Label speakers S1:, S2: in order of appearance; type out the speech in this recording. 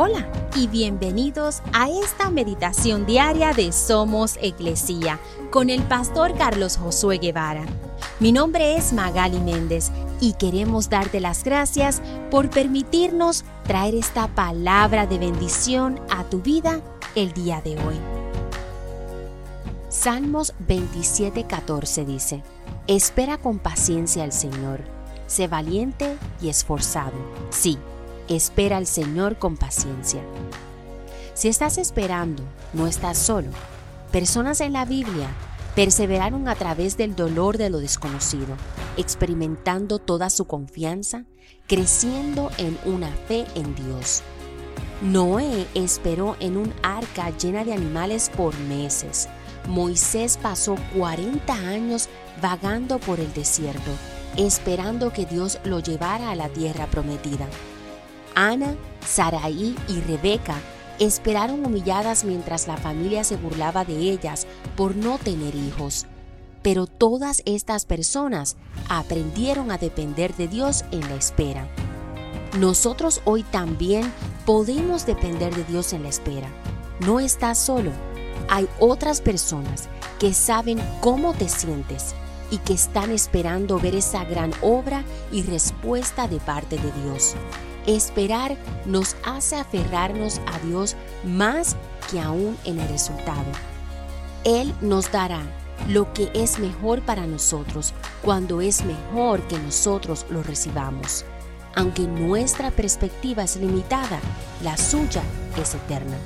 S1: Hola y bienvenidos a esta meditación diaria de Somos Iglesia con el pastor Carlos Josué Guevara. Mi nombre es Magali Méndez y queremos darte las gracias por permitirnos traer esta palabra de bendición a tu vida el día de hoy. Salmos 27:14 dice, Espera con paciencia al Señor, sé valiente y esforzado. Sí Espera al Señor con paciencia. Si estás esperando, no estás solo. Personas en la Biblia perseveraron a través del dolor de lo desconocido, experimentando toda su confianza, creciendo en una fe en Dios. Noé esperó en un arca llena de animales por meses. Moisés pasó 40 años vagando por el desierto, esperando que Dios lo llevara a la tierra prometida. Ana, Saraí y Rebeca esperaron humilladas mientras la familia se burlaba de ellas por no tener hijos. Pero todas estas personas aprendieron a depender de Dios en la espera. Nosotros hoy también podemos depender de Dios en la espera. No estás solo. Hay otras personas que saben cómo te sientes y que están esperando ver esa gran obra y respuesta de parte de Dios. Esperar nos hace aferrarnos a Dios más que aún en el resultado. Él nos dará lo que es mejor para nosotros cuando es mejor que nosotros lo recibamos. Aunque nuestra perspectiva es limitada, la suya es eterna.